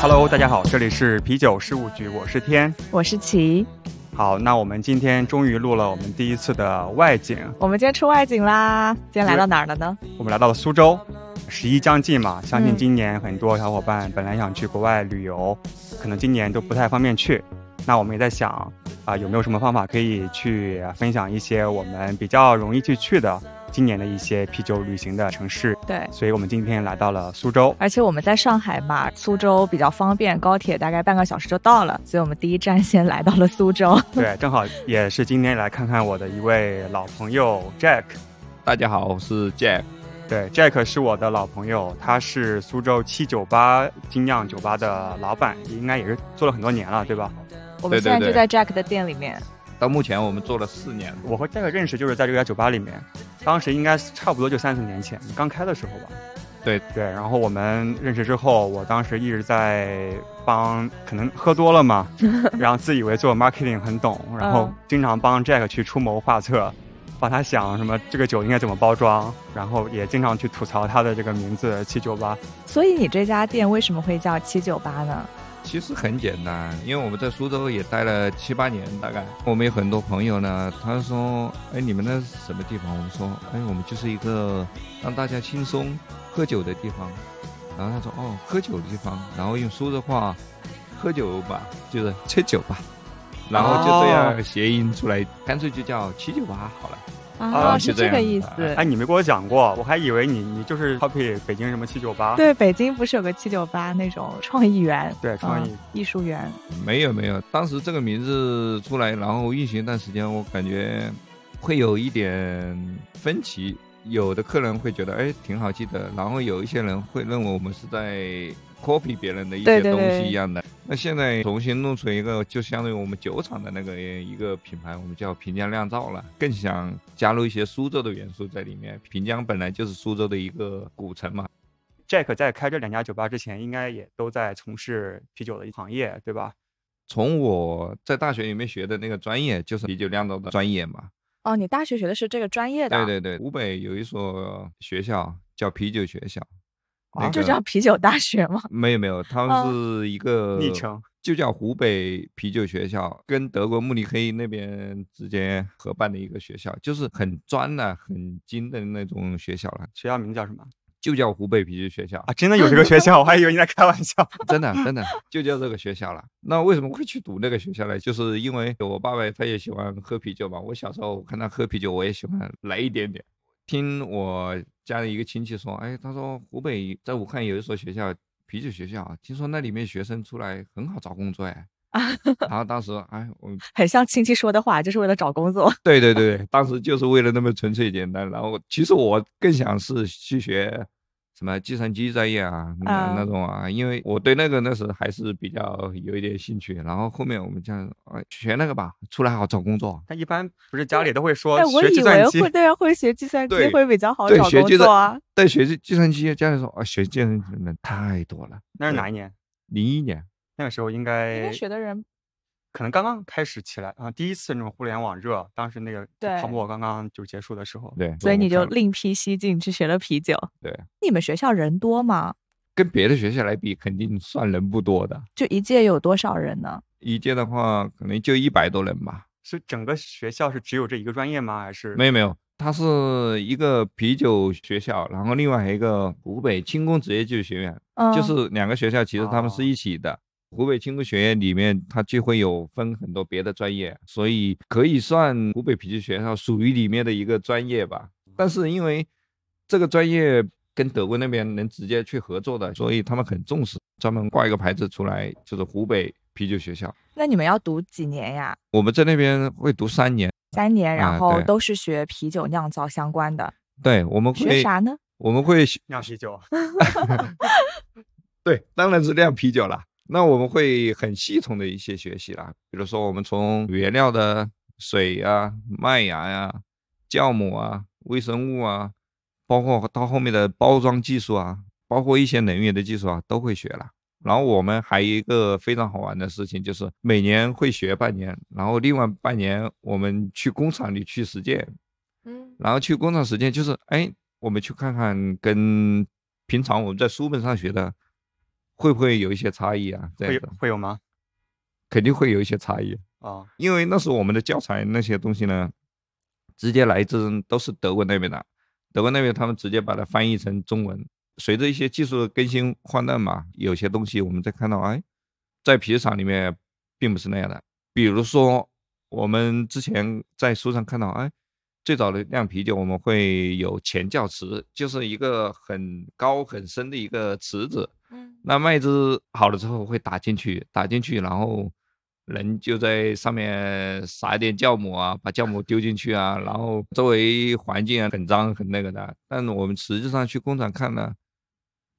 Hello，大家好，这里是啤酒事务局，我是天，我是齐。好，那我们今天终于录了我们第一次的外景。我们今天出外景啦！今天来到哪儿了呢？我们来到了苏州，十一将近嘛，相信今年很多小伙伴本来想去国外旅游，可能今年都不太方便去。那我们也在想啊，有没有什么方法可以去分享一些我们比较容易去去的。今年的一些啤酒旅行的城市，对，所以我们今天来到了苏州，而且我们在上海嘛，苏州比较方便，高铁大概半个小时就到了，所以我们第一站先来到了苏州。对，正好也是今天来看看我的一位老朋友 Jack。大家好，我是 Jack。对，Jack 是我的老朋友，他是苏州七九八精酿酒吧的老板，应该也是做了很多年了，对吧？我们现在就在 Jack 的店里面。到目前我们做了四年，我和 Jack 认识就是在这家酒吧里面。当时应该差不多就三四年前刚开的时候吧，对对。然后我们认识之后，我当时一直在帮，可能喝多了嘛，然后自以为做 marketing 很懂，然后经常帮 Jack 去出谋划策，帮他想什么这个酒应该怎么包装，然后也经常去吐槽他的这个名字七九八。所以你这家店为什么会叫七九八呢？其实很简单，因为我们在苏州也待了七八年，大概我们有很多朋友呢。他说：“哎，你们那是什么地方？”我们说：“哎，我们就是一个让大家轻松喝酒的地方。”然后他说：“哦，喝酒的地方。”然后用苏州话，喝酒吧，就是吃酒吧。然后就这样谐音出来，干脆就叫七九八好了。啊，是这个意思。哎，你没跟我讲过，我还以为你你就是 copy 北京什么七九八。对，北京不是有个七九八那种创意园？对，创意艺术园。没有没有，当时这个名字出来，然后运行一段时间，我感觉会有一点分歧。有的客人会觉得哎挺好记的，然后有一些人会认为我们是在。Copy 别人的一些东西一样的，那现在重新弄出一个，就相当于我们酒厂的那个一个品牌，我们叫平江酿造了，更想加入一些苏州的元素在里面。平江本来就是苏州的一个古城嘛。Jack 在开这两家酒吧之前，应该也都在从事啤酒的一行业，对吧？从我在大学里面学的那个专业，就是啤酒酿造的专业嘛。哦，你大学学的是这个专业的？对对对，湖北有一所学校叫啤酒学校。就叫啤酒大学吗？没 有没有，他们是一个昵称，就叫湖北啤酒学校，跟德国慕尼黑那边之间合办的一个学校，就是很专的、很精的那种学校了。学校名字叫什么？就叫湖北啤酒学校啊！真的有这个学校？我还以为你在开玩笑。真的真的就叫这个学校了。那为什么会去读那个学校呢？就是因为我爸爸他也喜欢喝啤酒嘛。我小时候看他喝啤酒，我也喜欢来一点点。听我家里一个亲戚说，哎，他说湖北在武汉有一所学校，啤酒学校，听说那里面学生出来很好找工作哎。然后当时，哎，我很像亲戚说的话，就是为了找工作。对对对，当时就是为了那么纯粹简单。然后其实我更想是去学。什么计算机专业啊，那那种啊，因为我对那个那时还是比较有一点兴趣。然后后面我们这样学那个吧，出来好找工作。但一般不是家里都会说学计算机，对啊，会学计算 机会比较好找工作啊。对，学计算机，家里说啊，学计算机人太多了。那是哪一年？零一年，那个时候应该应该学的人。可能刚刚开始起来啊，第一次那种互联网热，当时那个泡沫刚刚就结束的时候，对，所以你就另辟蹊径去学了啤酒。对，你们学校人多吗？跟别的学校来比，肯定算人不多的。就一届有多少人呢？一届的话，可能就一百多人吧。是整个学校是只有这一个专业吗？还是没有没有，它是一个啤酒学校，然后另外还有一个湖北轻工职业技术学院，就是两个学校，其实他们是一起的。湖北轻工学院里面，它就会有分很多别的专业，所以可以算湖北啤酒学校属于里面的一个专业吧。但是因为这个专业跟德国那边能直接去合作的，所以他们很重视，专门挂一个牌子出来，就是湖北啤酒学校。那你们要读几年呀？我们在那边会读三年，三年，然后都是学啤酒酿造相关的。对，我们学啥呢？我们会酿啤酒。对，当然是酿啤酒了。那我们会很系统的一些学习啦，比如说我们从原料的水呀、麦芽呀、酵母啊、微生物啊，包括到后面的包装技术啊，包括一些能源的技术啊，都会学了。然后我们还有一个非常好玩的事情，就是每年会学半年，然后另外半年我们去工厂里去实践，嗯，然后去工厂实践，就是哎，我们去看看跟平常我们在书本上学的会不会有一些差异啊？会会有吗？肯定会有一些差异啊，因为那时候我们的教材那些东西呢，直接来自都是德国那边的，德国那边他们直接把它翻译成中文。随着一些技术的更新换代嘛，有些东西我们再看到，哎，在啤酒厂里面并不是那样的。比如说，我们之前在书上看到，哎，最早的酿啤酒我们会有前窖池，就是一个很高很深的一个池子。嗯。那麦子好了之后会打进去，打进去，然后人就在上面撒一点酵母啊，把酵母丢进去啊，然后周围环境啊很脏很那个的。但我们实际上去工厂看呢。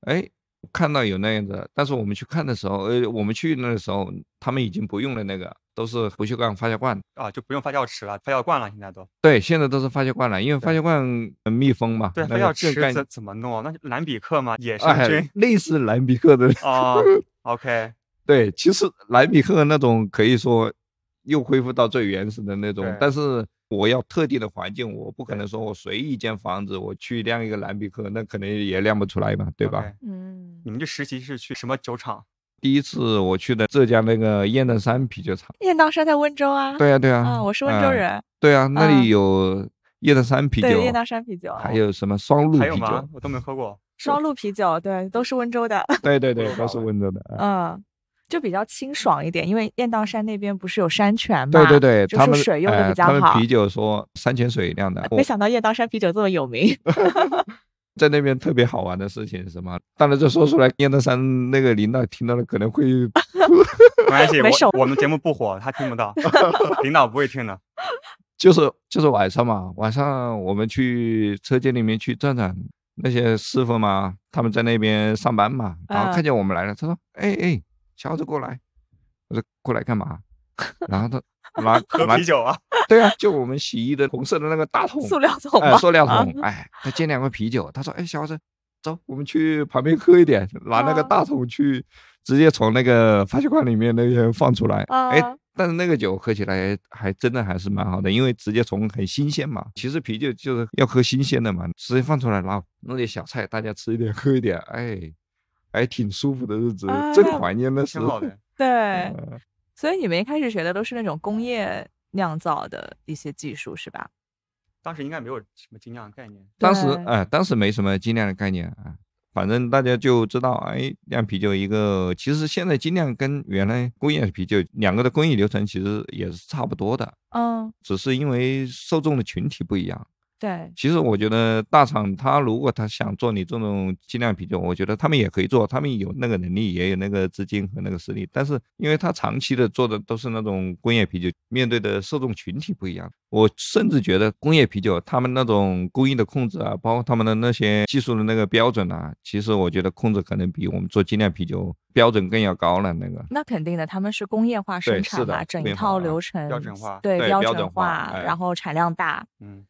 哎，看到有那样子，但是我们去看的时候，呃，我们去那个时候，他们已经不用了那个，都是不锈钢发酵罐啊，就不用发酵池了，发酵罐了，现在都。对，现在都是发酵罐了，因为发酵罐密封嘛。对，发酵池怎怎么弄？那蓝比克嘛？野生菌，类似蓝比克的。啊，OK。对，其实蓝比克那种可以说又恢复到最原始的那种，但是。我要特定的环境，我不可能说我随意一间房子我去酿一个蓝比克，那可能也酿不出来嘛，对吧？嗯，你们这实习是去什么酒厂？第一次我去的浙江那个雁荡山啤酒厂。雁荡山在温州啊？对啊，对啊。啊，我是温州人。对啊，那里有雁荡山啤酒，雁荡山啤酒，还有什么双鹿啤酒？我都没喝过。双鹿啤酒，对，都是温州的。对对对，都是温州的。嗯。就比较清爽一点，因为雁荡山那边不是有山泉嘛？对对对，就是水用的比较好。他们啤酒说山泉水酿的。没想到雁荡山啤酒这么有名。在那边特别好玩的事情是什么？当然这说出来，雁荡山那个领导听到了可能会。没关系，我我们节目不火，他听不到，领导不会听的。就是就是晚上嘛，晚上我们去车间里面去转转，那些师傅嘛，他们在那边上班嘛，然后看见我们来了，他说：“哎哎。”小伙子过来，我说过来干嘛？然后他 拿喝啤酒啊？对啊，就我们洗衣的红色的那个大桶，塑料桶，哎，塑料桶，哎，他接两罐啤酒。他说：“哎，小伙子，走，我们去旁边喝一点。”拿那个大桶去，直接从那个发酵罐里面那边放出来。哎，但是那个酒喝起来还真的还是蛮好的，因为直接从很新鲜嘛。其实啤酒就是要喝新鲜的嘛，直接放出来，然后弄点小菜，大家吃一点，喝一点，哎。还挺舒服的日子，真怀念那时候。对，所以你们一开始学的都是那种工业酿造的一些技术，是吧？当时应该没有什么精酿概念。当时，哎，当时没什么精酿的概念啊。反正大家就知道，哎，酿啤酒一个，其实现在精酿跟原来工业啤酒两个的工艺流程其实也是差不多的。嗯。只是因为受众的群体不一样。对，其实我觉得大厂他如果他想做你这种精酿啤酒，我觉得他们也可以做，他们有那个能力，也有那个资金和那个实力。但是因为他长期的做的都是那种工业啤酒，面对的受众群体不一样。我甚至觉得工业啤酒他们那种工艺的控制啊，包括他们的那些技术的那个标准啊，其实我觉得控制可能比我们做精酿啤酒标准更要高了。那个那肯定的，他们是工业化生产嘛，整一套流程标准化，对标准化，然后产量大，嗯。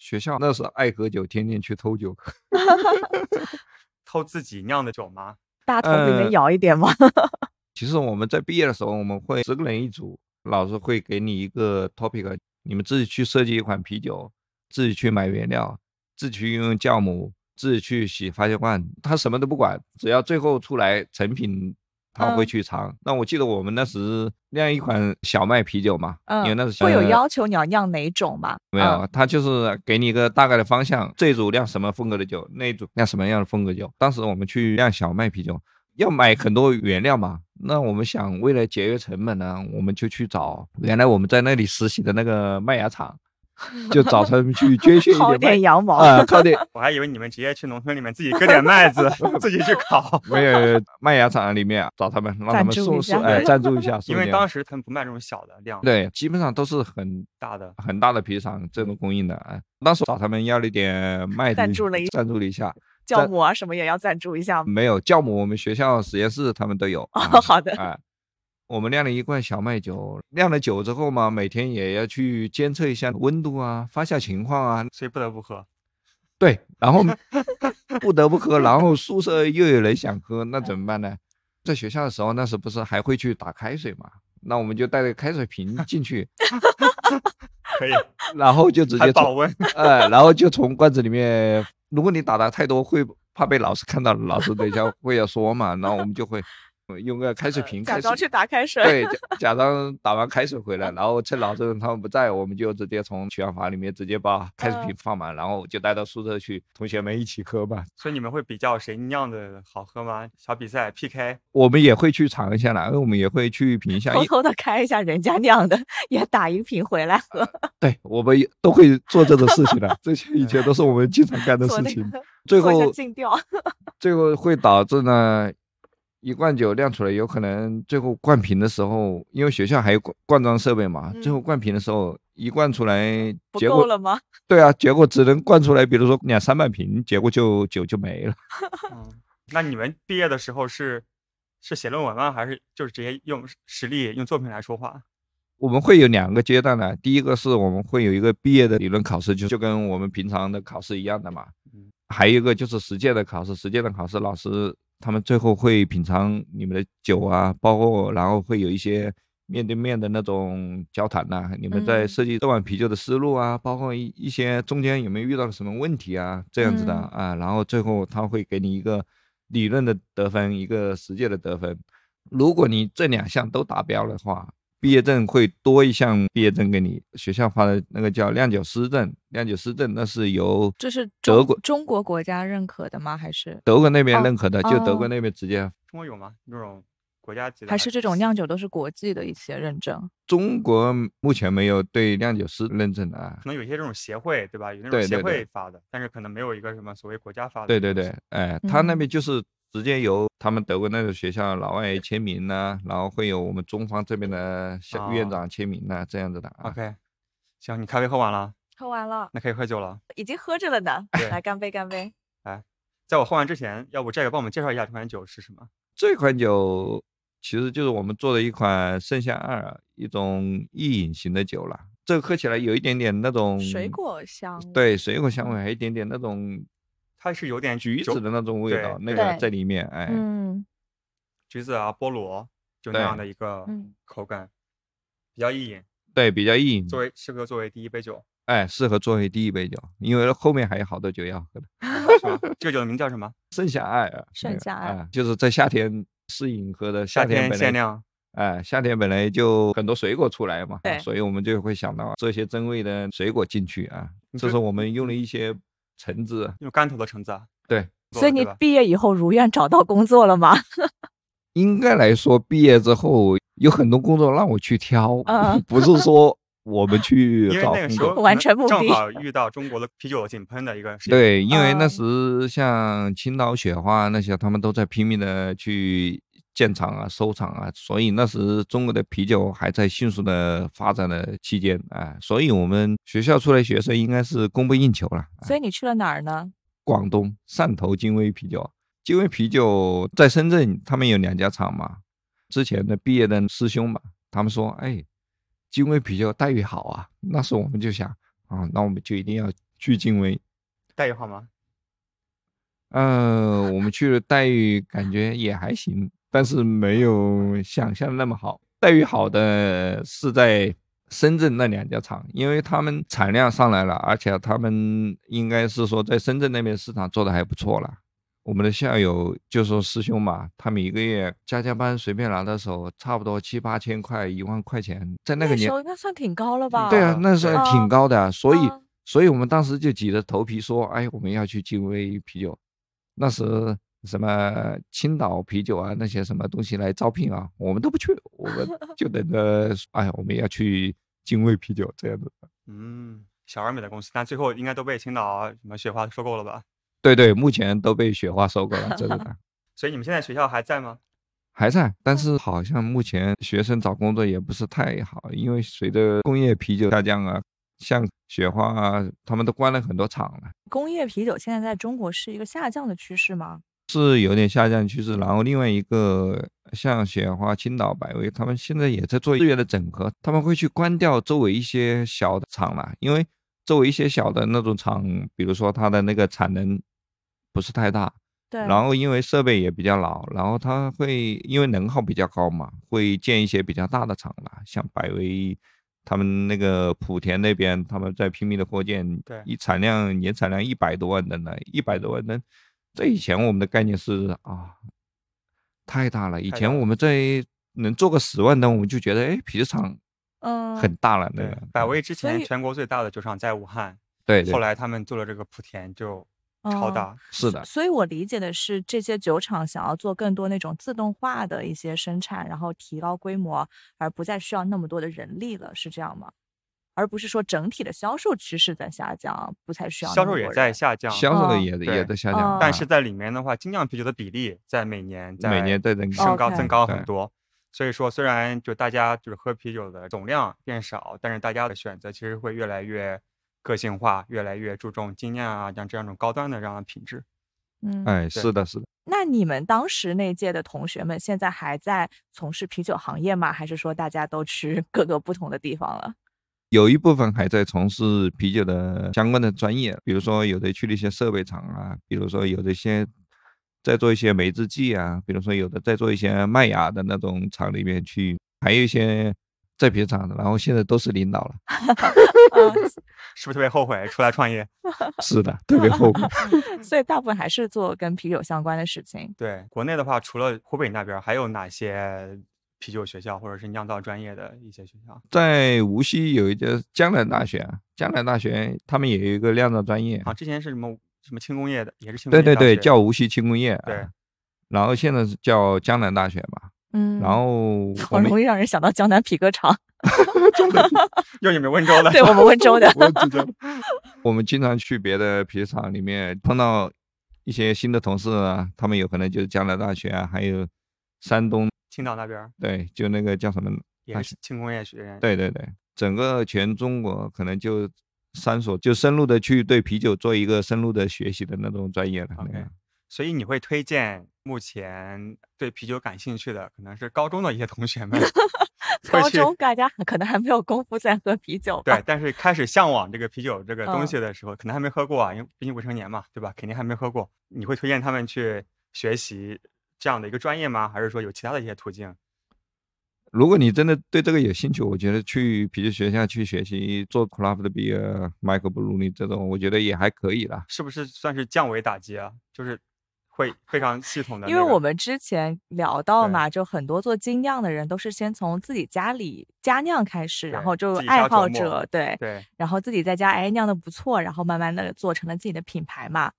学校那是爱喝酒，天天去偷酒，偷自己酿的酒吗？大桶里面舀一点吗？其实我们在毕业的时候，我们会十个人一组，老师会给你一个 topic，你们自己去设计一款啤酒，自己去买原料，自己去运用酵母，自己去洗发酵罐，他什么都不管，只要最后出来成品。他会去尝。那我记得我们那时酿一款小麦啤酒嘛，因为那是会有要求你要酿哪种嘛？没有，他就是给你一个大概的方向，这组酿什么风格的酒，那一组酿什么样的风格酒。当时我们去酿小麦啤酒，要买很多原料嘛。那我们想为了节约成本呢，我们就去找原来我们在那里实习的那个麦芽厂。就找他们去捐献一点羊毛啊，靠点。我还以为你们直接去农村里面自己割点麦子，自己去烤。没有麦芽厂里面找他们，让他们送送哎赞助一下。因为当时他们不卖这种小的量，对，基本上都是很大的、很大的皮厂这种供应的。哎，当时找他们要了一点麦，赞助了一赞助了一下，酵母啊什么也要赞助一下没有酵母，我们学校实验室他们都有。好的，哎。我们酿了一罐小麦酒，酿了酒之后嘛，每天也要去监测一下温度啊、发酵情况啊，所以不得不喝。对，然后 不得不喝，然后宿舍又有人想喝，那怎么办呢？在学校的时候，那时不是还会去打开水嘛？那我们就带着开水瓶进去，可以，然后就直接保温，哎，然后就从罐子里面，如果你打的太多，会怕被老师看到，老师等一下会要说嘛，然后我们就会。用个开水瓶，假装去打开水。对，假装打完开水回来，然后趁老师他们不在，我们就直接从取样房里面直接把开水瓶放满，然后就带到宿舍去，同学们一起喝吧。所以你们会比较谁酿的好喝吗？小比赛 PK，我们也会去尝一下啦，因为我们也会去品一下，偷偷的开一下人家酿的，也打一瓶回来喝。对，我们都会做这种事情的，这些以前都是我们经常干的事情。最后尽调，最后会导致呢。一罐酒酿出来，有可能最后灌瓶的时候，因为学校还有灌灌装设备嘛，最后灌瓶的时候一灌出来，结果了吗？对啊，结果只能灌出来，比如说两三百瓶，结果就酒就没了。嗯，那你们毕业的时候是是写论文吗？还是就是直接用实力、用作品来说话？我们会有两个阶段的，第一个是我们会有一个毕业的理论考试，就就跟我们平常的考试一样的嘛。嗯，还有一个就是实践的考试，实践的考试老师。他们最后会品尝你们的酒啊，包括然后会有一些面对面的那种交谈呐。你们在设计这碗啤酒的思路啊，包括一一些中间有没有遇到什么问题啊，这样子的啊。然后最后他会给你一个理论的得分，一个实践的得分。如果你这两项都达标的话。毕业证会多一项毕业证给你，学校发的那个叫酿酒师证。酿酒师证那是由这是德国中国国家认可的吗？还是德国那边认可的？就德国那边直接。中国有吗？那种国家级的？还是这种酿酒都是国际的一些认证？中国目前没有对酿酒师认证的啊。可能有些这种协会，对吧？有那种协会发的，但是可能没有一个什么所谓国家发的。对对对，哎，他那边就是。直接由他们德国那个学校老外签名呢，然后会有我们中方这边的校院长签名呢，这样子的。OK，行，你咖啡喝完了？喝完了，那可以喝酒了。已经喝着了呢。来，干杯，干杯！来，在我喝完之前，要不这个帮我们介绍一下这款酒是什么？这款酒其实就是我们做的一款盛夏二，一种易饮型的酒了。这个喝起来有一点点那种水果香，对，水果香味，还有一点点那种。它是有点橘子的那种味道，那个。在里面，哎，嗯，橘子啊，菠萝，就那样的一个口感，比较易饮，对，比较易饮，作为适合作为第一杯酒，哎，适合作为第一杯酒，因为后面还有好多酒要喝的。这个酒的名叫什么？盛夏爱，盛夏爱，就是在夏天适饮喝的，夏天限量，哎，夏天本来就很多水果出来嘛，所以我们就会想到这些珍味的水果进去啊，这是我们用了一些。橙子用干头的橙子啊，对。所以你毕业以后如愿找到工作了吗？应该来说，毕业之后有很多工作让我去挑，不是说我们去找工作。完成目的正好遇到中国的啤酒井喷的一个。对，因为那时像青岛雪花那些，他们都在拼命的去。建厂啊，收厂啊，所以那时中国的啤酒还在迅速的发展的期间啊，所以我们学校出来学生应该是供不应求了。所以你去了哪儿呢？广东汕头金威啤酒，金威啤酒在深圳，他们有两家厂嘛。之前的毕业的师兄嘛，他们说，哎，金威啤酒待遇好啊。那时我们就想啊，那我们就一定要去金威。待遇好吗？嗯，我们去的，待遇感觉也还行。但是没有想象那么好，待遇好的是在深圳那两家厂，因为他们产量上来了，而且他们应该是说在深圳那边市场做的还不错了。我们的校友就说师兄嘛，他们一个月加加班随便拿到手，差不多七八千块、一万块钱，在那个年应该算挺高了吧？对啊，那算挺高的，所以所以我们当时就挤着头皮说，哎，我们要去金威啤酒，那时。什么青岛啤酒啊，那些什么东西来招聘啊，我们都不去，我们 就等着，哎呀，我们要去精卫啤酒这样子。嗯，小而美的公司，但最后应该都被青岛什么雪花收购了吧？对对，目前都被雪花收购了，真 的。所以你们现在学校还在吗？还在，但是好像目前学生找工作也不是太好，因为随着工业啤酒下降啊，像雪花啊，他们都关了很多厂了。工业啤酒现在在中国是一个下降的趋势吗？是有点下降趋势，然后另外一个像雪花、青岛、百威，他们现在也在做资源的整合，他们会去关掉周围一些小的厂了，因为周围一些小的那种厂，比如说它的那个产能不是太大，对，然后因为设备也比较老，然后它会因为能耗比较高嘛，会建一些比较大的厂了，像百威。他们那个莆田那边，他们在拼命的扩建，对，一产量年产量一百多万吨呢，一百多万吨。这以前我们的概念是啊，太大了。以前我们在能做个十万吨，我们就觉得哎，啤酒厂嗯很大了。对，百威之前全国最大的酒厂在武汉，对，后来他们做了这个莆田就。超大是的，所以我理解的是，这些酒厂想要做更多那种自动化的一些生产，然后提高规模，而不再需要那么多的人力了，是这样吗？而不是说整体的销售趋势在下降，不太需要销售也在下降，销售的也也在下降，但是在里面的话，精酿啤酒的比例在每年在每年在升高增高很多，所以说虽然就大家就是喝啤酒的总量变少，但是大家的选择其实会越来越。个性化越来越注重精酿啊，像这样一种高端的这样的品质。嗯，哎，是的，是的。那你们当时那届的同学们现在还在从事啤酒行业吗？还是说大家都去各个不同的地方了？有一部分还在从事啤酒的相关的专业，比如说有的去了一些设备厂啊，比如说有的些在做一些梅制剂啊，比如说有的在做一些麦芽的那种厂里面去，还有一些。在啤酒厂的，然后现在都是领导了 是不是特别后悔出来创业？是的，特别后悔。所以大部分还是做跟啤酒相关的事情。对，国内的话，除了湖北那边，还有哪些啤酒学校或者是酿造专业的一些学校？在无锡有一个江南大学，江南大学他们也有一个酿造专业啊。之前是什么什么轻工业的，也是轻工业。对对对，叫无锡轻工业。对，然后现在是叫江南大学嘛。嗯，然后 好容易让人想到江南皮革厂，又你们温州的，对我们温州的。我们经常去别的皮革厂里面碰到一些新的同事啊，他们有可能就是江南大学啊，还有山东青岛那边，对，就那个叫什么，也是轻工业学院。对对对，整个全中国可能就三所，就深入的去对啤酒做一个深入的学习的那种专业了。所以你会推荐目前对啤酒感兴趣的，可能是高中的一些同学们。高中大家可能还没有功夫在喝啤酒。对，但是开始向往这个啤酒这个东西的时候，可能还没喝过啊，因为毕竟未成年嘛，对吧？肯定还没喝过。你会推荐他们去学习这样的一个专业吗？还是说有其他的一些途径？如果你真的对这个有兴趣，我觉得去啤酒学校去学习做 craft beer、microbrew 这种，我觉得也还可以啦。是不是算是降维打击啊？就是。会非常系统的，因为我们之前聊到嘛，就很多做精酿的人都是先从自己家里家酿开始，然后就爱好者对对，然后自己在家哎酿的不错，然后慢慢的做成了自己的品牌嘛。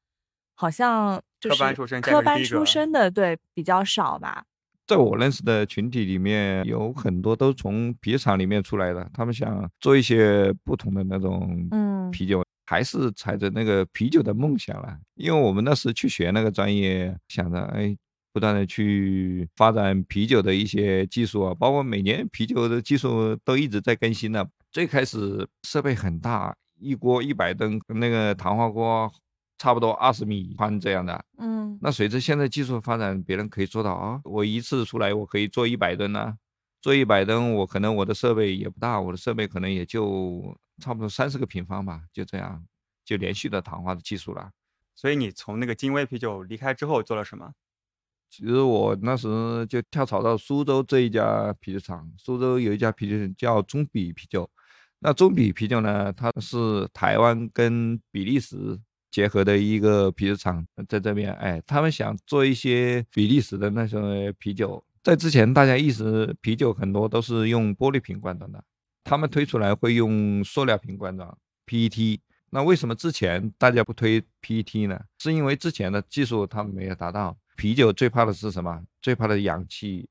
好像就是科班出身，科班出身的对比较少吧。在我认识的群体里面，有很多都从啤酒厂里面出来的，他们想做一些不同的那种嗯啤酒。还是踩着那个啤酒的梦想了，因为我们那时去学那个专业，想着哎，不断的去发展啤酒的一些技术啊，包括每年啤酒的技术都一直在更新呢。最开始设备很大，一锅一百吨，那个糖化锅差不多二十米宽这样的。嗯，那随着现在技术发展，别人可以做到啊，我一次出来我可以做一百吨呢，做一百吨，我可能我的设备也不大，我的设备可能也就。差不多三十个平方吧，就这样，就连续的糖化的技术了。所以你从那个金威啤酒离开之后做了什么？其实我那时就跳槽到苏州这一家啤酒厂。苏州有一家啤酒叫中比啤酒。那中比啤酒呢，它是台湾跟比利时结合的一个啤酒厂，在这边，哎，他们想做一些比利时的那些啤酒。在之前，大家一直啤酒很多都是用玻璃瓶灌装的。他们推出来会用塑料瓶灌装 PET，那为什么之前大家不推 PET 呢？是因为之前的技术他们没有达到。啤酒最怕的是什么？最怕的氧气，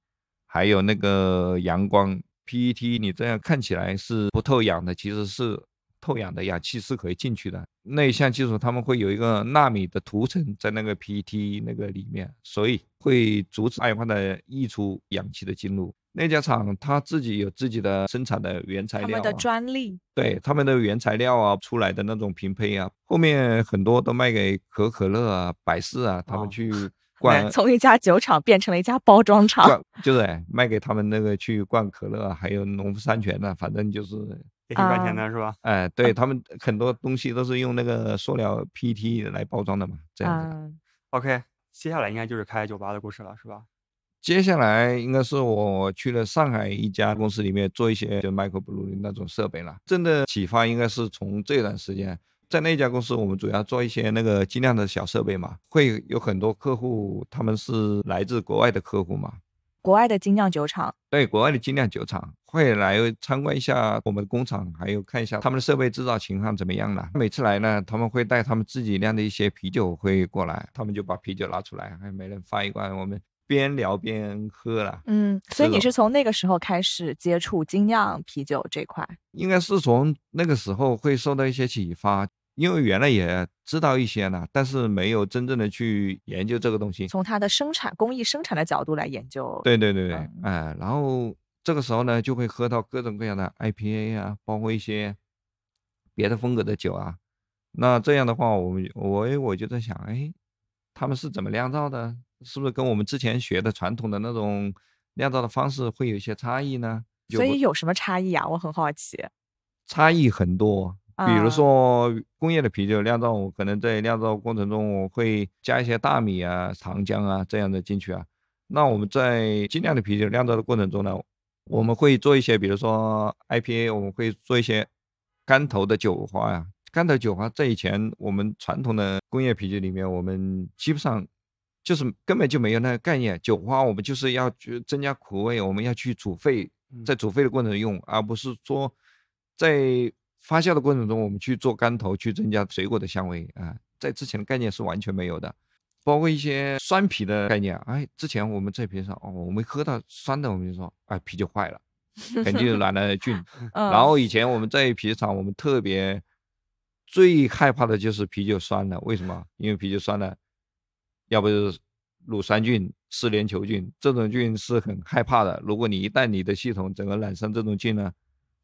还有那个阳光。PET 你这样看起来是不透氧的，其实是透氧的，氧气是可以进去的。那一项技术他们会有一个纳米的涂层在那个 PET 那个里面，所以会阻止二氧化碳溢出，氧气的进入。那家厂他自己有自己的生产的原材料，他们的专利，对他们的原材料啊出来的那种瓶胚啊，后面很多都卖给可口可乐啊、百事啊，他们去灌，从一家酒厂变成了一家包装厂，就是卖给他们那个去灌可乐，还有农夫山泉啊，反正就是也挺赚钱的是吧？哎，对他们很多东西都是用那个塑料 PET 来包装的嘛，这样子。OK，接下来应该就是开酒吧的故事了，是吧？接下来应该是我去了上海一家公司里面做一些就 micro blue 那种设备了。真的启发应该是从这段时间，在那家公司我们主要做一些那个精酿的小设备嘛，会有很多客户，他们是来自国外的客户嘛。国外的精酿酒厂，对，国外的精酿酒厂会来参观一下我们的工厂，还有看一下他们的设备制造情况怎么样了。每次来呢，他们会带他们自己酿的一些啤酒会过来，他们就把啤酒拿出来，还每人发一罐，我们。边聊边喝了，嗯，所以你是从那个时候开始接触精酿啤酒这块？应该是从那个时候会受到一些启发，因为原来也知道一些呢，但是没有真正的去研究这个东西。从它的生产工艺生产的角度来研究。对对对对，哎，然后这个时候呢，就会喝到各种各样的 IPA 啊，包括一些别的风格的酒啊。那这样的话，我们我我就在想，哎，他们是怎么酿造的？是不是跟我们之前学的传统的那种酿造的方式会有一些差异呢？所以有什么差异啊？我很好奇。差异很多，比如说工业的啤酒酿造，我可能在酿造过程中我会加一些大米啊、糖浆啊这样的进去啊。那我们在精酿的啤酒酿造的过程中呢，我们会做一些，比如说 IPA，我们会做一些干头的酒花呀。干头酒花在以前我们传统的工业啤酒里面，我们基本上。就是根本就没有那个概念，酒花我们就是要去增加苦味，我们要去煮沸，在煮沸的过程中用，而不是说在发酵的过程中我们去做干头去增加水果的香味啊，在之前的概念是完全没有的，包括一些酸啤的概念，哎，之前我们在啤上哦，我们喝到酸的我们就说，哎，啤酒坏了，肯定是染了菌。然后以前我们在啤酒厂，我们特别最害怕的就是啤酒酸了，为什么？因为啤酒酸了。要不就是乳酸菌、四联球菌，这种菌是很害怕的。如果你一旦你的系统整个染上这种菌呢，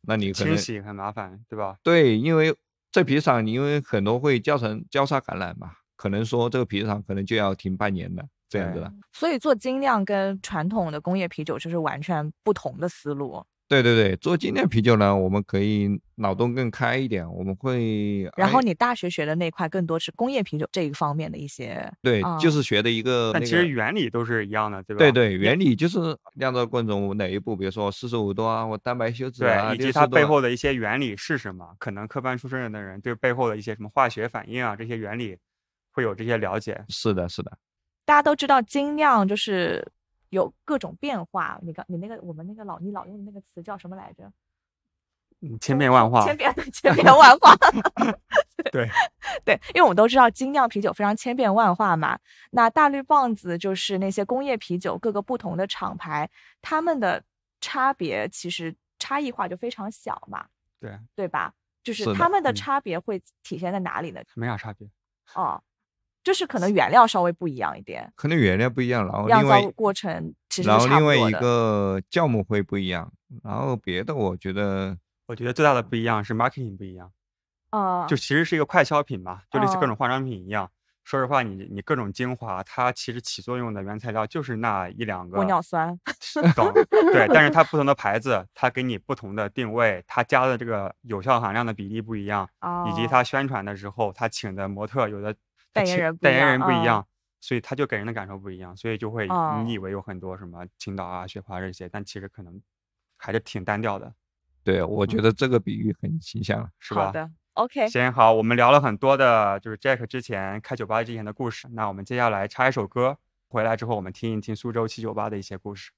那你可能清洗很麻烦，对吧？对，因为在啤酒厂，因为很多会造成交叉感染嘛，可能说这个啤酒厂可能就要停半年的这样子的。所以做精酿跟传统的工业啤酒就是完全不同的思路。对对对，做精酿啤酒呢，我们可以脑洞更开一点，我们会。然后你大学学的那块更多是工业啤酒这一方面的一些。对，就是学的一个。但其实原理都是一样的，对吧？对对，原理就是酿造过程中哪一步，比如说四十五度啊，我蛋白休止啊，以及它背后的一些原理是什么？可能科班出身的人对背后的一些什么化学反应啊这些原理会有这些了解。是的，是的。大家都知道精酿就是。有各种变化，你刚你那个我们那个老你老用的那个词叫什么来着？嗯，千变万化。千变千变万化。对 对，因为我们都知道精酿啤酒非常千变万化嘛。那大绿棒子就是那些工业啤酒，各个不同的厂牌，他们的差别其实差异化就非常小嘛。对对吧？就是他们的差别会体现在哪里呢？没啥差别。哦。就是可能原料稍微不一样一点，可能原料不一样，然后另外过程其实然后另外一个酵母会不一样，然后别的我觉得，我觉得最大的不一样是 marketing 不一样，啊，就其实是一个快消品嘛，就类似各种化妆品一样。说实话，你你各种精华，它其实起作用的原材料就是那一两个玻尿酸，懂？对，但是它 不同的牌子，它给你不同的定位，它加的这个有效含量的比例不一样，以及它宣传的时候，它请的模特有的。代言人代言人不一样，所以他就给人的感受不一样，所以就会你以为有很多什么青岛啊、雪花这些，但其实可能还是挺单调的。对，我觉得这个比喻很形象，是吧？好的，OK。行，好，我们聊了很多的，就是 Jack 之前开酒吧之前的故事。那我们接下来插一首歌，回来之后我们听一听苏州七九八的一些故事。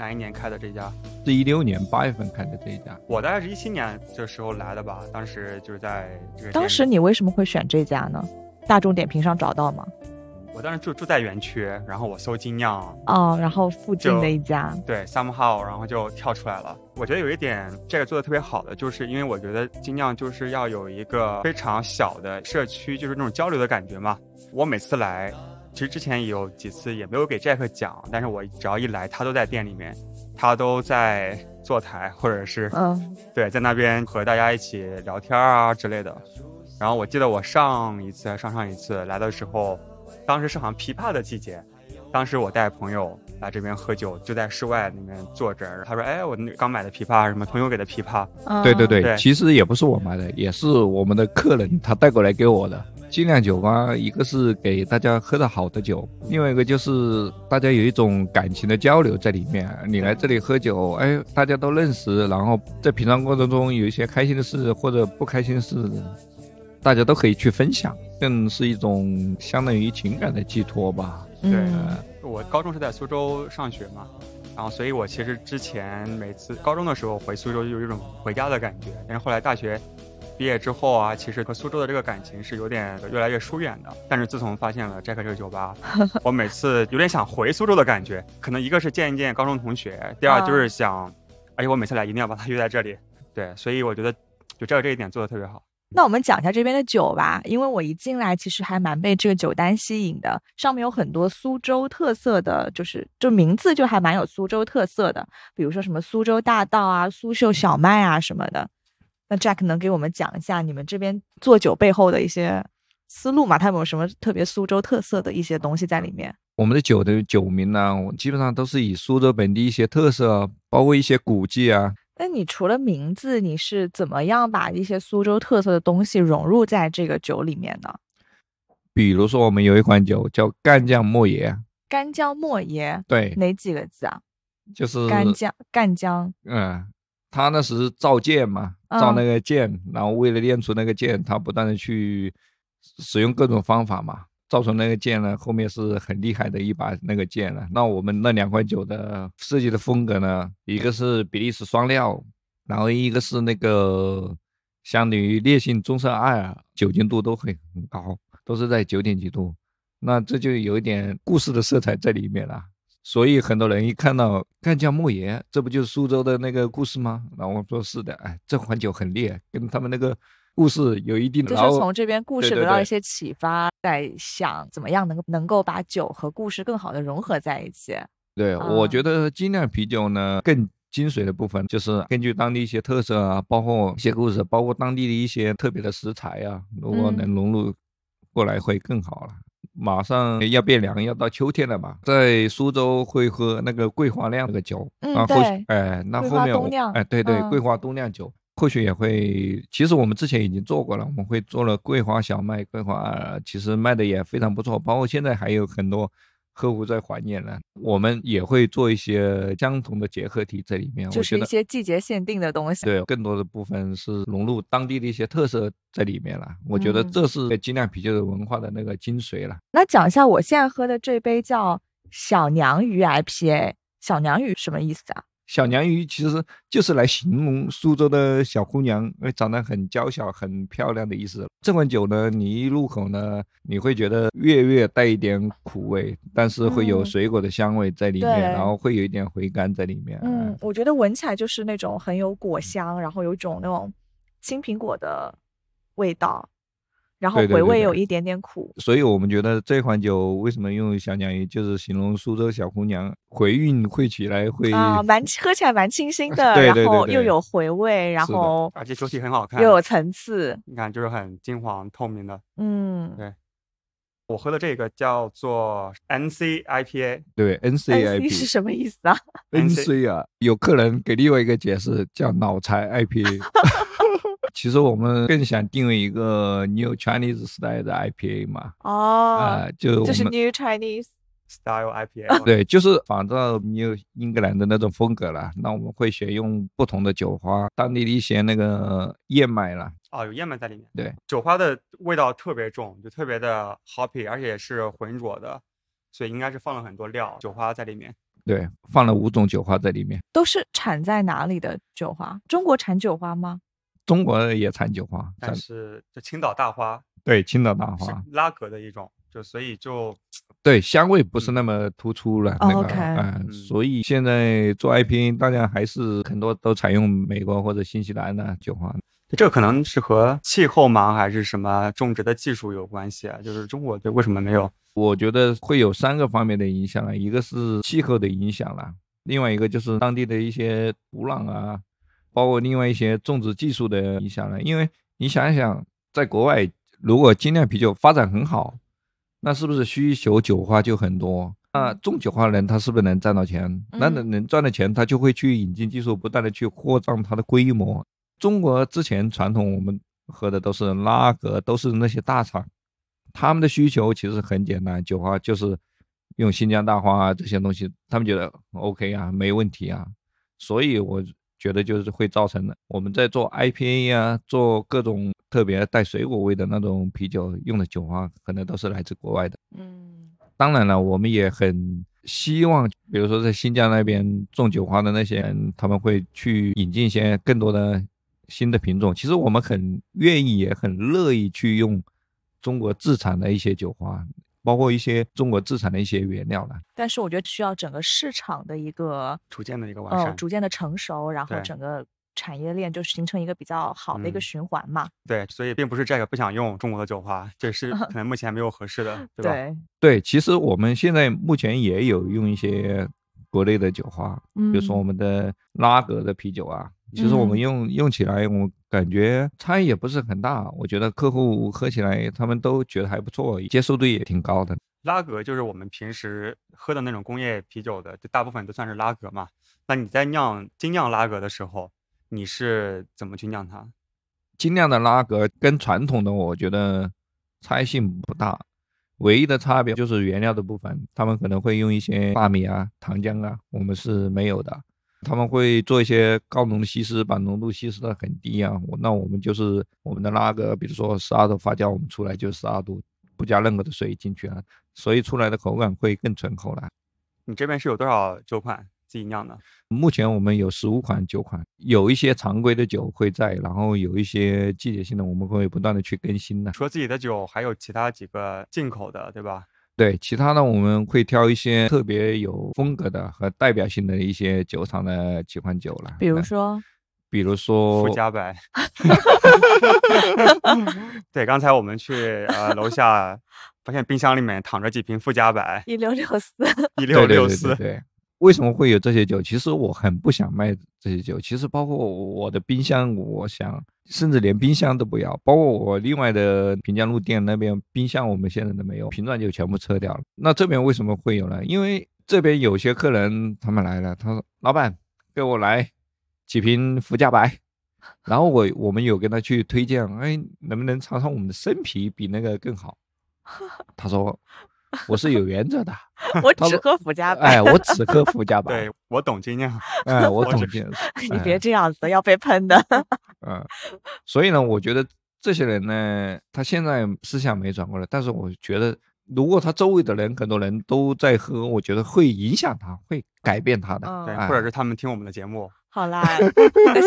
哪一年开的这家？是一六年八月份开的这一家。我大概是一七年这时候来的吧，当时就是在这个。当时你为什么会选这家呢？大众点评上找到吗？我当时住住在园区，然后我搜精酿哦，然后附近的一家对 somehow，然后就跳出来了。我觉得有一点这个做的特别好的，就是因为我觉得精酿就是要有一个非常小的社区，就是那种交流的感觉嘛。我每次来，其实之前有几次也没有给 Jack 讲，但是我只要一来，他都在店里面，他都在坐台或者是嗯，对，在那边和大家一起聊天啊之类的。然后我记得我上一次上上一次来的时候。当时是好像枇杷的季节，当时我带朋友来这边喝酒，就在室外里面坐着。他说：“哎，我刚买的枇杷，什么朋友给的枇杷。”对对对，其实也不是我买的，也是我们的客人他带过来给我的。精酿酒吧，一个是给大家喝的好的酒，另外一个就是大家有一种感情的交流在里面。你来这里喝酒，哎，大家都认识，然后在品尝过程中有一些开心的事或者不开心的事。大家都可以去分享，更是一种相当于情感的寄托吧。对，我高中是在苏州上学嘛，然后所以我其实之前每次高中的时候回苏州就有一种回家的感觉。但是后来大学毕业之后啊，其实和苏州的这个感情是有点越来越疏远的。但是自从发现了 Jack 这个酒吧，我每次有点想回苏州的感觉。可能一个是见一见高中同学，第二就是想，而且我每次来一定要把他约在这里。对，所以我觉得就这个这一点做的特别好。那我们讲一下这边的酒吧，因为我一进来其实还蛮被这个酒单吸引的，上面有很多苏州特色的，就是就名字就还蛮有苏州特色的，比如说什么苏州大道啊、苏绣小麦啊什么的。那 Jack 能给我们讲一下你们这边做酒背后的一些思路吗？它有没有什么特别苏州特色的一些东西在里面？我们的酒的酒名呢，基本上都是以苏州本地一些特色，包括一些古迹啊。那你除了名字，你是怎么样把一些苏州特色的东西融入在这个酒里面呢？比如说，我们有一款酒叫干将莫邪。干将莫邪，对，哪几个字啊？就是干将，干将。嗯，他那时造剑嘛，造那个剑，然后为了练出那个剑，他不断的去使用各种方法嘛。造成那个剑呢，后面是很厉害的一把那个剑了。那我们那两款酒的设计的风格呢，一个是比利时双料，然后一个是那个相当于烈性棕色二，酒精度都会很高，都是在九点几度。那这就有一点故事的色彩在里面了。所以很多人一看到干将莫邪，这不就是苏州的那个故事吗？然后我说是的，哎，这款酒很烈，跟他们那个。故事有一定的，就是从这边故事得到一些启发，在想怎么样能够能够把酒和故事更好的融合在一起。对，我觉得精酿啤酒呢，更精髓的部分就是根据当地一些特色啊，包括一些故事，包括当地的一些特别的食材啊，如果能融入过来会更好了。马上要变凉，要到秋天了嘛，在苏州会喝那个桂花酿那个酒，嗯，对，哎，那后面哎，对对，桂花冬酿酒。或许也会，其实我们之前已经做过了，我们会做了桂花小麦，桂花其实卖的也非常不错，包括现在还有很多客户在怀念了。我们也会做一些相同的结合体在里面，就是一些季节限定的东西。对，更多的部分是融入当地的一些特色在里面了。我觉得这是精酿啤酒的文化的那个精髓了。那讲一下我现在喝的这杯叫小娘鱼 IPA，小娘鱼什么意思啊？小娘鱼其实就是来形容苏州的小姑娘，长得很娇小、很漂亮的意思。这款酒呢，你一入口呢，你会觉得略略带一点苦味，但是会有水果的香味在里面，然后会有一点回甘在里面。嗯，我觉得闻起来就是那种很有果香，然后有一种那种青苹果的味道。然后回味有。一点点苦，所以我们觉得这款酒为什么用小娘鱼，就是形容苏州小姑娘回韵会起来会啊，蛮喝起来蛮清新的，然后又有回味，然后而且酒体很好看，又有层次，你看就是很金黄透明的，嗯，对。我喝的这个叫做 N C I P A，对 N C I P 是什么意思啊？N C 啊，有客人给另外一个解释叫脑残 I P A。其实我们更想定位一个 New Chinese Style 的 IPA 嘛，哦，啊，就就是 New Chinese Style IPA，对，就是仿照 New 英格兰的那种风格了。那我们会选用不同的酒花，当地的一些那个燕麦了。哦，有燕麦在里面。对，酒花的味道特别重，就特别的 hoppy，而且是浑浊的，所以应该是放了很多料酒花在里面。对，放了五种酒花在里面。都是产在哪里的酒花？中国产酒花吗？中国也产酒花，但是就青岛大花，对，青岛大花拉格的一种，就所以就对香味不是那么突出了。那个，嗯，所以现在做 IP，大家还是很多都采用美国或者新西兰的酒花。这可能是和气候吗，还是什么种植的技术有关系啊？就是中国这为什么没有？我觉得会有三个方面的影响了，一个是气候的影响了，另外一个就是当地的一些土壤啊，包括另外一些种植技术的影响呢。因为你想一想，在国外，如果精酿啤酒发展很好，那是不是需求酒花就很多？那种酒花的人他是不是能赚到钱？那能能赚到钱，他就会去引进技术，不断的去扩张它的规模。中国之前传统我们喝的都是拉格，都是那些大厂，他们的需求其实很简单，酒花就是用新疆大花啊这些东西，他们觉得 OK 啊，没问题啊，所以我觉得就是会造成的。我们在做 IPA 啊，做各种特别带水果味的那种啤酒用的酒花，可能都是来自国外的。嗯，当然了，我们也很希望，比如说在新疆那边种酒花的那些人，他们会去引进一些更多的。新的品种，其实我们很愿意，也很乐意去用中国自产的一些酒花，包括一些中国自产的一些原料了。但是我觉得需要整个市场的一个逐渐的一个完善，逐渐的成熟，然后整个产业链就形成一个比较好的一个循环嘛。对，所以并不是这个不想用中国的酒花，这是可 能目前没有合适的，对吧？对对，其实我们现在目前也有用一些国内的酒花，比如说我们的拉格的啤酒啊。其实我们用用起来，我感觉差异也不是很大。我觉得客户喝起来，他们都觉得还不错，接受度也挺高的。拉格就是我们平时喝的那种工业啤酒的，就大部分都算是拉格嘛。那你在酿精酿拉格的时候，你是怎么去酿它？精酿的拉格跟传统的我觉得差异性不大，唯一的差别就是原料的部分，他们可能会用一些大米啊、糖浆啊，我们是没有的。他们会做一些高浓的稀释，把浓度稀释的很低啊。那我们就是我们的那个，比如说十二度发酵，我们出来就十二度，不加任何的水进去啊，所以出来的口感会更醇厚了。你这边是有多少酒款自己酿的？目前我们有十五款酒款，有一些常规的酒会在，然后有一些季节性的，我们会不断的去更新的。除了自己的酒，还有其他几个进口的，对吧？对，其他的我们会挑一些特别有风格的和代表性的一些酒厂的几款酒了。比如说，比如说富家白。对，刚才我们去呃楼下，发现冰箱里面躺着几瓶富家白，一六六四，一六六四。对，为什么会有这些酒？其实我很不想卖这些酒。其实包括我的冰箱，我想。甚至连冰箱都不要，包括我另外的平江路店那边冰箱，我们现在都没有，瓶装就全部撤掉了。那这边为什么会有呢？因为这边有些客人他们来了，他说：“老板，给我来几瓶福加白。”然后我我们有跟他去推荐，哎，能不能尝尝我们的生啤比那个更好？他说。我是有原则的，我只喝福加白。哎，我只喝福加白。对我懂精酿，哎，我懂精酿。你别这样子，要被喷的。嗯，所以呢，我觉得这些人呢，他现在思想没转过来，但是我觉得，如果他周围的人很多人都在喝，我觉得会影响他，会改变他的，对，或者是他们听我们的节目。好啦，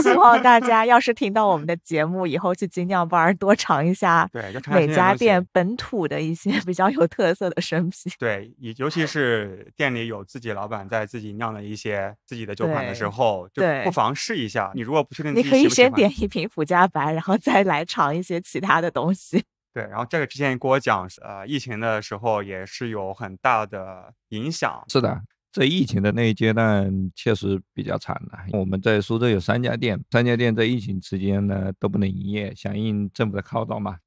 希望大家要是听到我们的节目以后，去精酿吧多尝一下，对，每家店本土的一些比较有特色的生啤。对，尤其是店里有自己老板在自己酿的一些自己的酒款的时候，就不妨试一下。你如果不确定，你可以先点一瓶福加白，然后再来尝一些其他的东西。对，然后这个之前跟我讲，呃，疫情的时候也是有很大的影响。是的。在疫情的那一阶段，确实比较惨了。我们在苏州有三家店，三家店在疫情期间呢都不能营业，响应政府的号召嘛。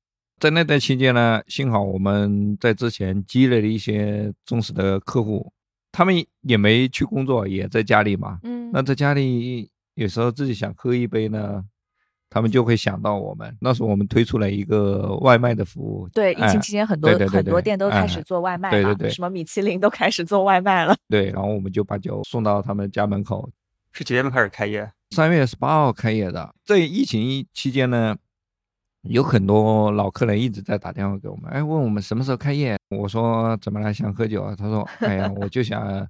在那段期间呢，幸好我们在之前积累了一些忠实的客户，他们也没去工作，也在家里嘛。嗯，那在家里有时候自己想喝一杯呢。他们就会想到我们，那时候我们推出了一个外卖的服务。对，疫情期间很多很多店都开始做外卖了，什么米其林都开始做外卖了。对，然后我们就把酒送到他们家门口。是几月份开始开业？三月十八号开业的。在疫情期间呢，有很多老客人一直在打电话给我们，哎，问我们什么时候开业。我说怎么了？想喝酒啊？他说，哎呀，我就想。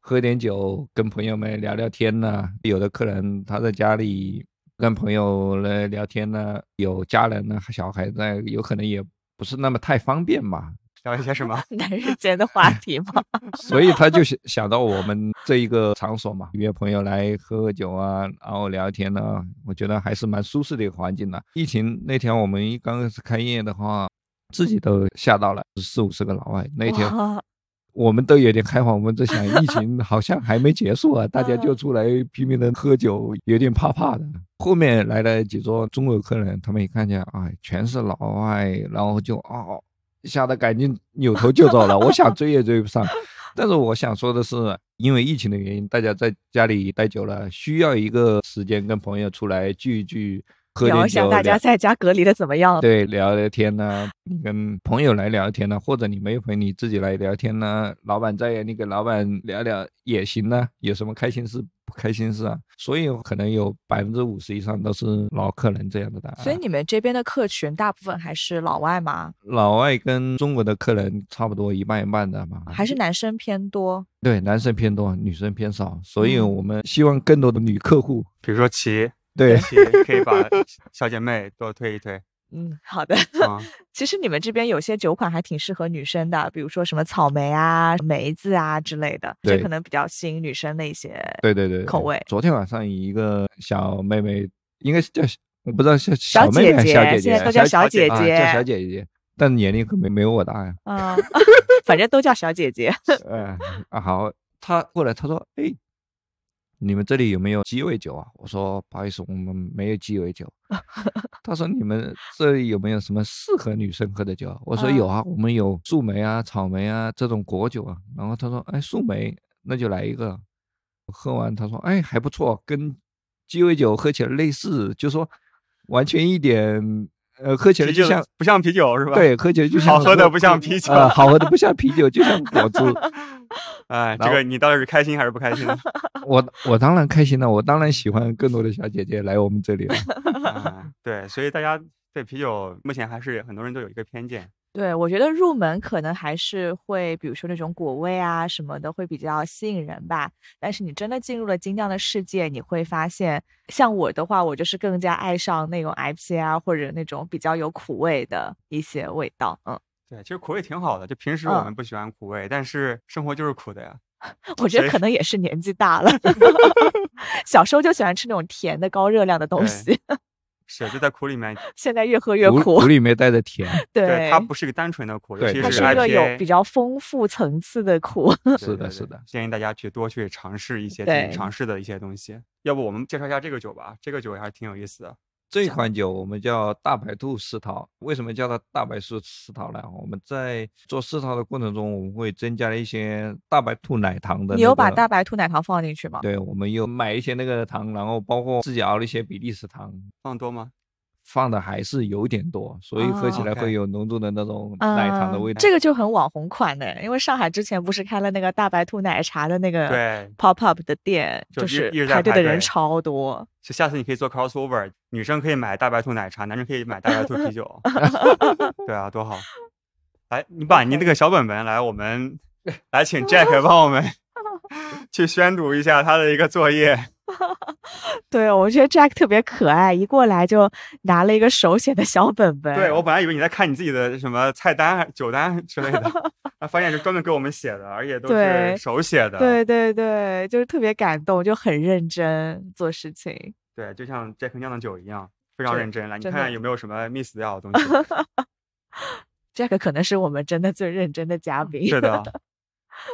喝点酒，跟朋友们聊聊天呢。有的客人他在家里跟朋友来聊天呢，有家人呢，小孩在，有可能也不是那么太方便嘛。聊一些什么 男人间的话题嘛？所以他就想想到我们这一个场所嘛，约朋友来喝喝酒啊，然后聊天呢。我觉得还是蛮舒适的一个环境的。疫情那天我们一刚开始开业的话，自己都吓到了，四五十个老外那天。我们都有点开放，我们在想，疫 情好像还没结束啊，大家就出来拼命的喝酒，有点怕怕的。后面来了几桌中国客人，他们一看见，哎，全是老外，然后就哦，吓得赶紧扭头就走了。我想追也追不上，但是我想说的是，因为疫情的原因，大家在家里待久了，需要一个时间跟朋友出来聚一聚。聊一下大家在家隔离的怎么样？对，聊聊天呢，你跟朋友来聊天呢，或者你没有朋友你自己来聊天呢。老板在，你跟老板聊聊也行呢。有什么开心事、不开心事啊？所以可能有百分之五十以上都是老客人这样的。所以你们这边的客群大部分还是老外吗？老外跟中国的客人差不多一半一半的嘛。还是男生偏多？对，男生偏多，女生偏少。所以我们希望更多的女客户，比如说齐。对，可以把小姐妹多推一推。嗯，好的。其实你们这边有些酒款还挺适合女生的，比如说什么草莓啊、梅子啊之类的，这可能比较吸引女生的一些。对对对，口味。昨天晚上一个小妹妹，应该是叫我不知道小小妹妹、小姐姐，现在都叫小姐姐，叫小姐姐，但年龄可没没有我大呀。啊，反正都叫小姐姐。嗯 啊，好，她过来，她说，哎。你们这里有没有鸡尾酒啊？我说不好意思，我们没有鸡尾酒。他说你们这里有没有什么适合女生喝的酒？我说有啊，我们有树莓啊、草莓啊这种果酒啊。然后他说，哎，树莓那就来一个。喝完他说，哎，还不错，跟鸡尾酒喝起来类似，就说完全一点。呃，喝起来就像不像啤酒是吧？对，喝起来就像好喝的不像啤酒，好喝的不像啤酒，就像果汁。哎，这个你到底是开心还是不开心？我我当然开心了，我当然喜欢更多的小姐姐来我们这里了。对，所以大家对啤酒目前还是很多人都有一个偏见。对，我觉得入门可能还是会，比如说那种果味啊什么的，会比较吸引人吧。但是你真的进入了精酿的世界，你会发现，像我的话，我就是更加爱上那种 IPA 或者那种比较有苦味的一些味道。嗯，对，其实苦味挺好的。就平时我们不喜欢苦味，但是生活就是苦的呀。我觉得可能也是年纪大了 小时候就喜欢吃那种甜的高热量的东西。是，就在苦里面，现在越喝越苦，苦里面带着甜。对，它不是一个单纯的苦，它是一个有比较丰富层次的苦。是的，是的，建议大家去多去尝试一些自己尝试的一些东西。要不我们介绍一下这个酒吧，这个酒还挺有意思的。这款酒我们叫大白兔世桃，为什么叫它大白兔世桃呢？我们在做世桃的过程中，我们会增加了一些大白兔奶糖的。你有把大白兔奶糖放进去吗？对，我们有买一些那个糖，然后包括自己熬了一些比利时糖，放多吗？放的还是有点多，所以喝起来会有浓重的那种奶糖的味道。这个就很网红款的，因为上海之前不是开了那个大白兔奶茶的那个对 pop up 的店，就是排队的人超多。就下次你可以做 crossover，女生可以买大白兔奶茶，男生可以买大白兔啤酒。对啊，多好！来，你把你那个小本本来，我们来请 Jack 帮我们 去宣读一下他的一个作业。对，我觉得 Jack 特别可爱，一过来就拿了一个手写的小本本。对我本来以为你在看你自己的什么菜单、酒单之类的，啊，发现是专门给我们写的，而且都是手写的。对对对，就是特别感动，就很认真做事情。对，就像 Jack 酿的酒一样，非常认真。来，你看看有没有什么 miss 掉的东西。Jack 可能是我们真的最认真的嘉宾。是的。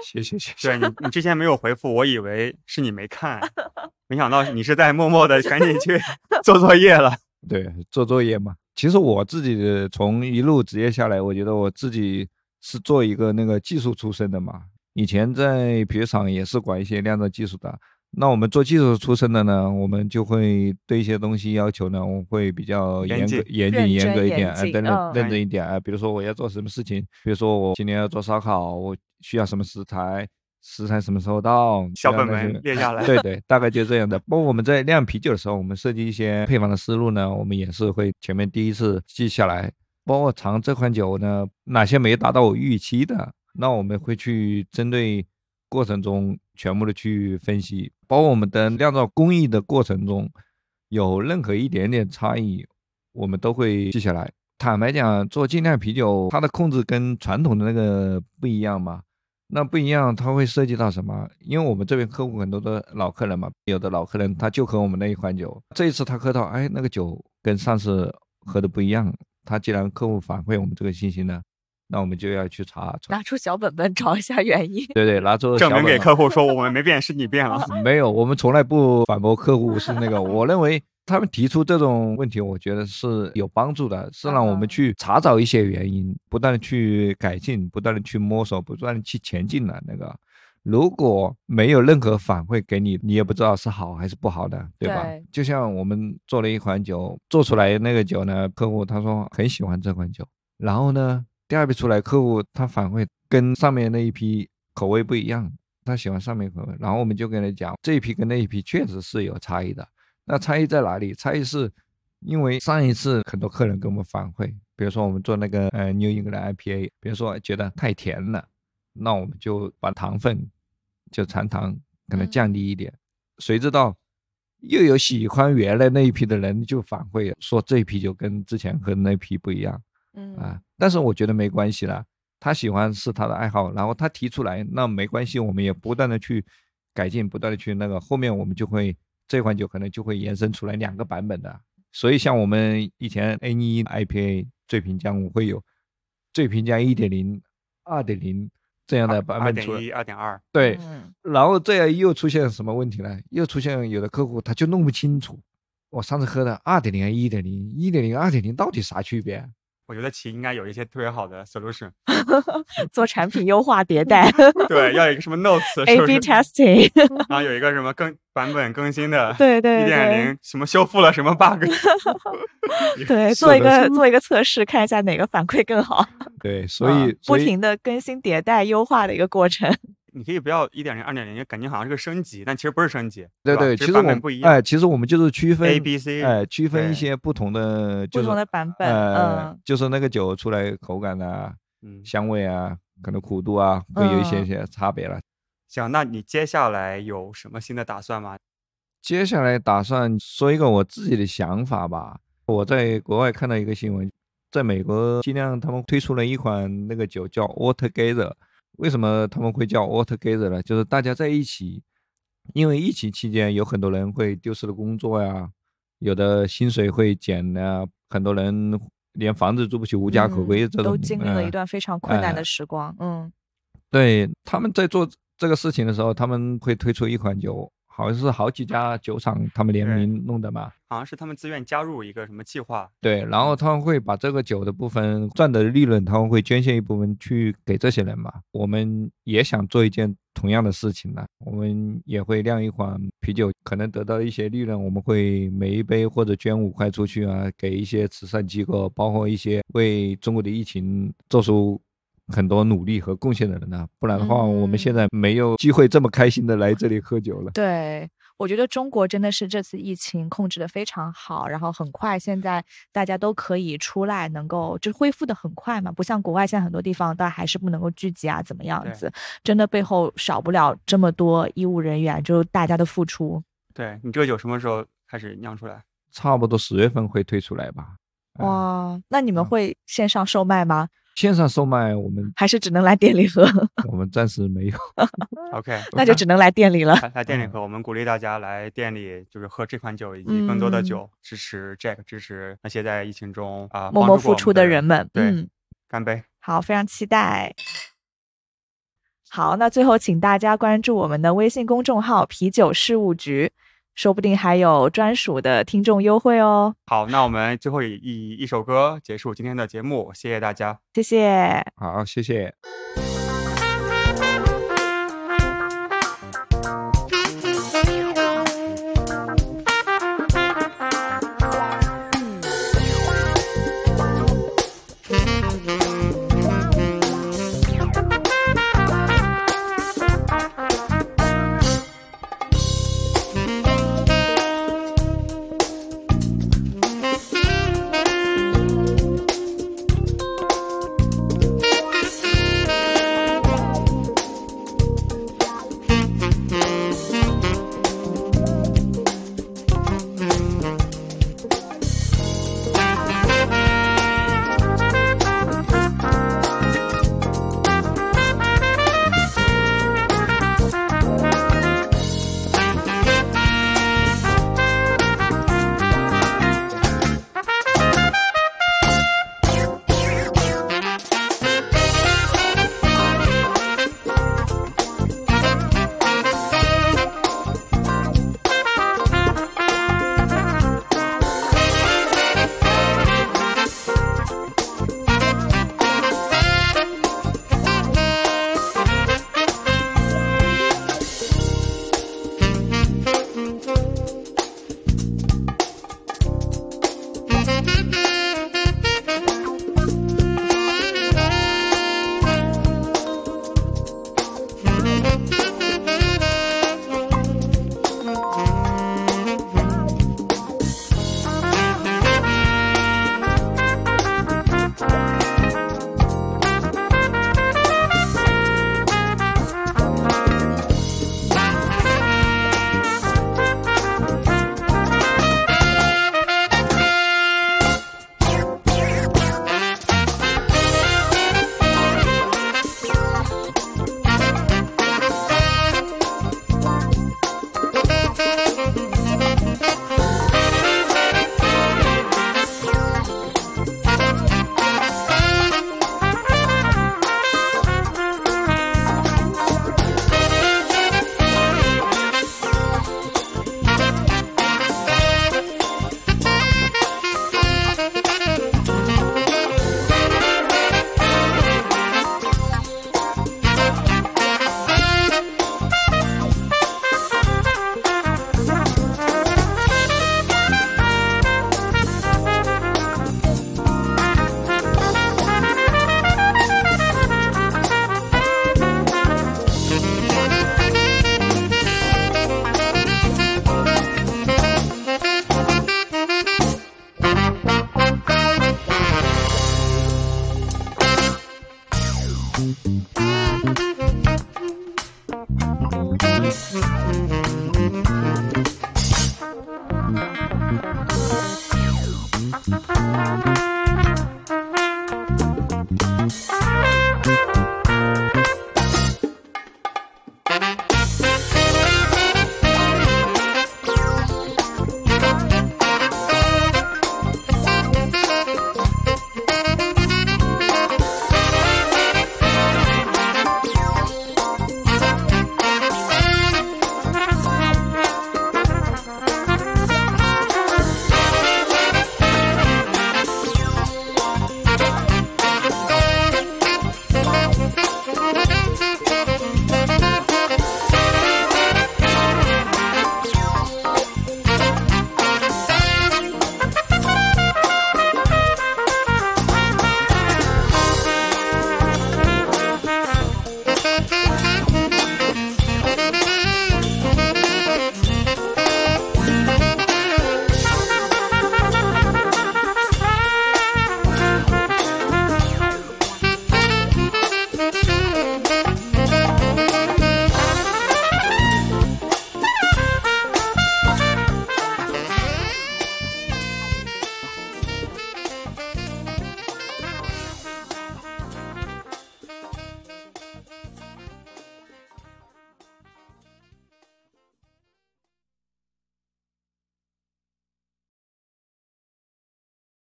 谢谢谢谢。对你，你之前没有回复，我以为是你没看，没想到你是在默默的赶紧去 做作业了。对，做作业嘛。其实我自己的从一路职业下来，我觉得我自己是做一个那个技术出身的嘛。以前在啤酒厂也是管一些酿造技术的。那我们做技术出身的呢，我们就会对一些东西要求呢，我会比较严格、严谨、严格一点，啊，认认真一点啊。比如说我要做什么事情，比如说我今天要做烧烤，我需要什么食材，食材什么时候到，小本本列下来。对对，大概就这样的。包括我们在酿啤酒的时候，我们设计一些配方的思路呢，我们也是会前面第一次记下来。包括尝这款酒呢，哪些没达到我预期的，那我们会去针对。过程中全部的去分析，包括我们的酿造工艺的过程中有任何一点点差异，我们都会记下来。坦白讲，做精酿啤酒，它的控制跟传统的那个不一样嘛。那不一样，它会涉及到什么？因为我们这边客户很多的老客人嘛，有的老客人他就喝我们那一款酒，这一次他喝到，哎，那个酒跟上次喝的不一样。他既然客户反馈我们这个信息呢，那我们就要去查，拿出小本本找一下原因。对对，拿出证明给客户说我们没变，是你变了。没有，我们从来不反驳客户是那个。我认为。他们提出这种问题，我觉得是有帮助的，是让我们去查找一些原因，不断的去改进，不断的去摸索，不断的去前进的。那个如果没有任何反馈给你，你也不知道是好还是不好的，对吧？就像我们做了一款酒，做出来那个酒呢，客户他说很喜欢这款酒，然后呢，第二批出来，客户他反馈跟上面那一批口味不一样，他喜欢上面口味，然后我们就跟他讲，这一批跟那一批确实是有差异的。那差异在哪里？差异是，因为上一次很多客人给我们反馈，比如说我们做那个呃 New England IPA，比如说觉得太甜了，那我们就把糖分就残糖可能降低一点。谁知道又有喜欢原来那一批的人就反馈说这一批就跟之前喝的那批不一样，嗯啊，但是我觉得没关系了，他喜欢是他的爱好，然后他提出来那没关系，我们也不断的去改进，不断的去那个，后面我们就会。这款酒可能就会延伸出来两个版本的，所以像我们以前 A 一 IPA 醉瓶浆会有醉瓶江一点零、二点零这样的版本出来。二点一、二点二。对，然后这样又出现什么问题呢？又出现有的客户他就弄不清楚，我上次喝的二点零、一点零、一点零、二点零到底啥区别？我觉得其应该有一些特别好的 solution，做产品优化迭代。对，要有一个什么 notes，A/B testing，然后有一个什么更版本更新的，对对，一点零什么修复了什么 bug，对，做一个做一个测试，看一下哪个反馈更好。对，所以不停的更新迭代优化的一个过程。你可以不要一点零、二点零，感觉好像是个升级，但其实不是升级。对对，其实我们不一样。哎，其实我们就是区分 A、B、C，哎，区分一些不同的，不同的版本。嗯，就是那个酒出来口感啊，嗯，香味啊，可能苦度啊，会有一些些差别了。行，那你接下来有什么新的打算吗？接下来打算说一个我自己的想法吧。我在国外看到一个新闻，在美国尽量他们推出了一款那个酒叫 All Together。为什么他们会叫 all together 呢？就是大家在一起，因为疫情期间有很多人会丢失了工作呀，有的薪水会减啊，很多人连房子住不起，无家可归，这种都经历了一段非常困难的时光。嗯，对，他们在做这个事情的时候，他们会推出一款酒。好像是好几家酒厂他们联名弄的嘛，好像是他们自愿加入一个什么计划。对，然后他们会把这个酒的部分赚的利润，他们会捐献一部分去给这些人嘛。我们也想做一件同样的事情呢，我们也会酿一款啤酒，可能得到一些利润，我们会每一杯或者捐五块出去啊，给一些慈善机构，包括一些为中国的疫情做出。很多努力和贡献的人呢，不然的话，我们现在没有机会这么开心的来这里喝酒了。对，我觉得中国真的是这次疫情控制的非常好，然后很快现在大家都可以出来，能够就恢复的很快嘛，不像国外现在很多地方，但还是不能够聚集啊，怎么样子？真的背后少不了这么多医务人员，就大家的付出。对你这个酒什么时候开始酿出来？差不多十月份会推出来吧。哇，那你们会线上售卖吗？线上售卖我们还是只能来店里喝。我们暂时没有。OK，那就只能来店里了。来店里喝，我们鼓励大家来店里，就是喝这款酒以及更多的酒，支持 Jack，支持那些在疫情中啊默默付出的人们。对，干杯！好，非常期待。好，那最后请大家关注我们的微信公众号“啤酒事务局”。说不定还有专属的听众优惠哦。好，那我们最后以以一首歌结束今天的节目，谢谢大家，谢谢。好，谢谢。